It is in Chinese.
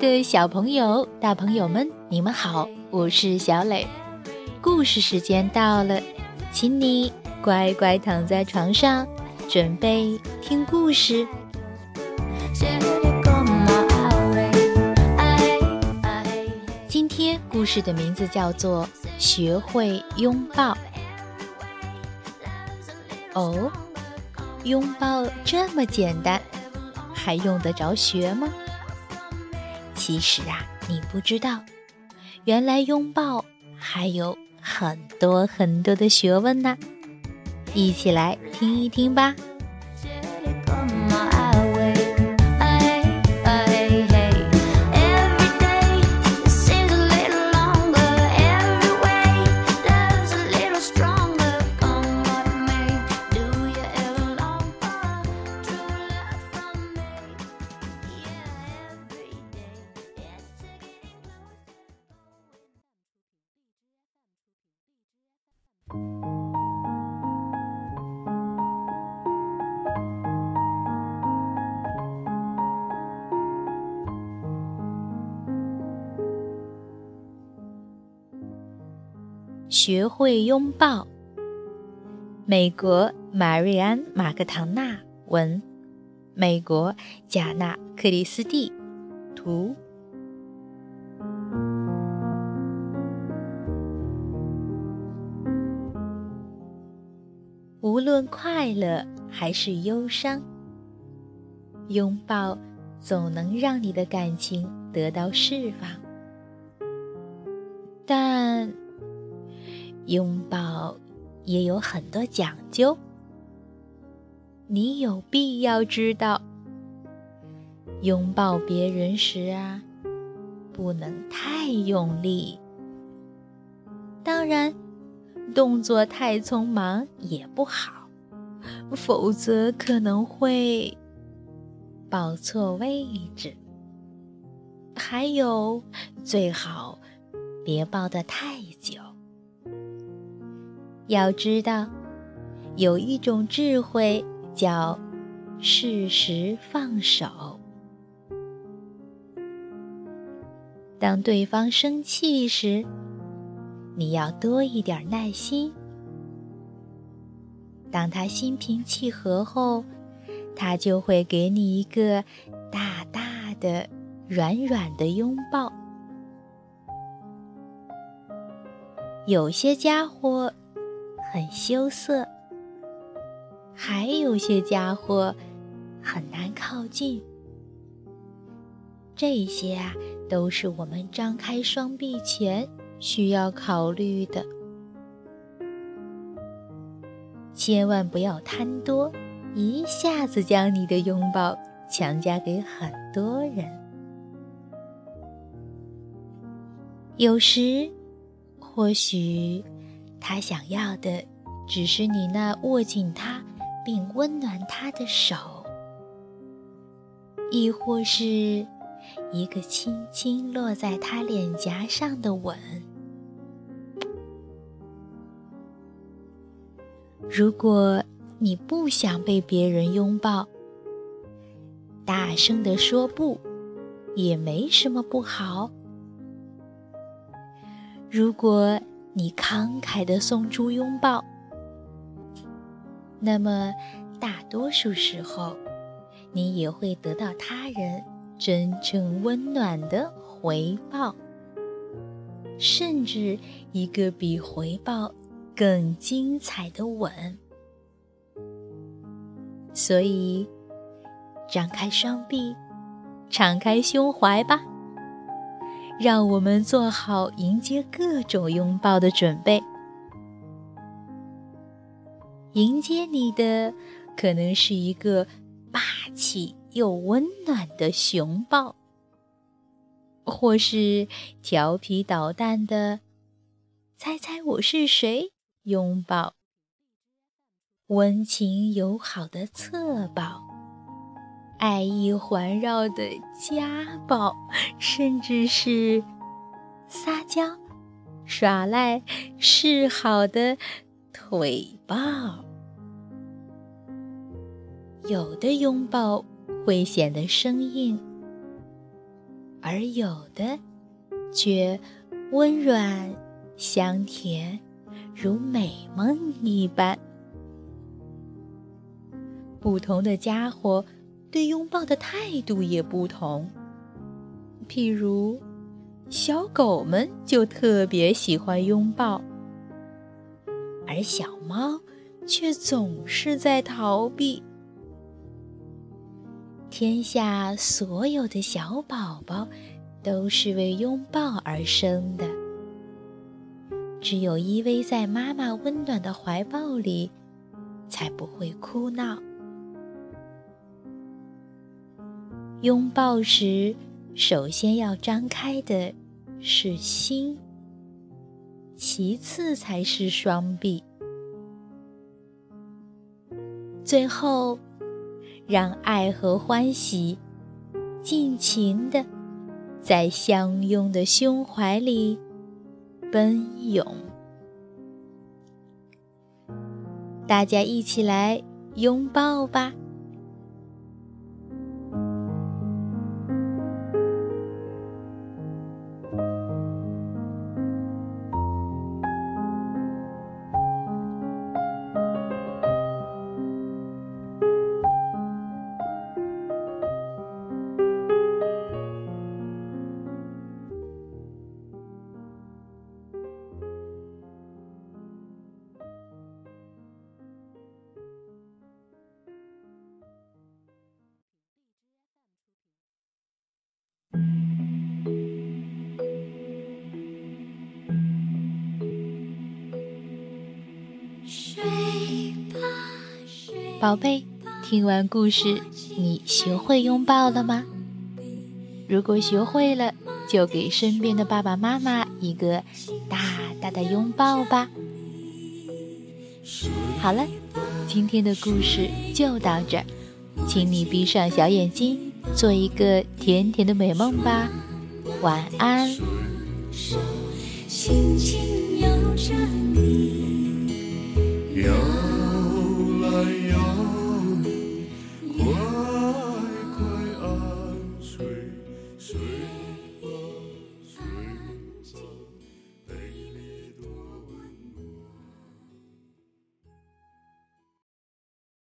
的小朋友、大朋友们，你们好，我是小磊。故事时间到了，请你乖乖躺在床上，准备听故事。今天故事的名字叫做《学会拥抱》。哦，拥抱这么简单，还用得着学吗？其实啊，你不知道，原来拥抱还有很多很多的学问呢。一起来听一听吧。学会拥抱。美国玛瑞安·马克唐纳文，美国贾纳·克里斯蒂图。无论快乐还是忧伤，拥抱总能让你的感情得到释放。但拥抱也有很多讲究，你有必要知道。拥抱别人时啊，不能太用力，当然，动作太匆忙也不好，否则可能会抱错位置。还有，最好别抱得太久。要知道，有一种智慧叫适时放手。当对方生气时，你要多一点耐心；当他心平气和后，他就会给你一个大大的、软软的拥抱。有些家伙。很羞涩，还有些家伙很难靠近。这些啊，都是我们张开双臂前需要考虑的。千万不要贪多，一下子将你的拥抱强加给很多人。有时，或许。他想要的，只是你那握紧他并温暖他的手，亦或是一个轻轻落在他脸颊上的吻。如果你不想被别人拥抱，大声的说不，也没什么不好。如果。你慷慨地送出拥抱，那么大多数时候，你也会得到他人真正温暖的回报，甚至一个比回报更精彩的吻。所以，张开双臂，敞开胸怀吧。让我们做好迎接各种拥抱的准备。迎接你的可能是一个霸气又温暖的熊抱，或是调皮捣蛋的“猜猜我是谁”拥抱，温情友好的侧抱。爱意环绕的家暴，甚至是撒娇、耍赖、示好的腿抱。有的拥抱会显得生硬，而有的却温软香甜，如美梦一般。不同的家伙对拥抱的态度也不同。譬如，小狗们就特别喜欢拥抱，而小猫却总是在逃避。天下所有的小宝宝都是为拥抱而生的，只有依偎在妈妈温暖的怀抱里，才不会哭闹。拥抱时，首先要张开的是心，其次才是双臂，最后。让爱和欢喜尽情的在相拥的胸怀里奔涌，大家一起来拥抱吧。宝贝，听完故事，你学会拥抱了吗？如果学会了，就给身边的爸爸妈妈一个大大的拥抱吧。好了，今天的故事就到这儿，请你闭上小眼睛，做一个甜甜的美梦吧。晚安。轻轻摇着你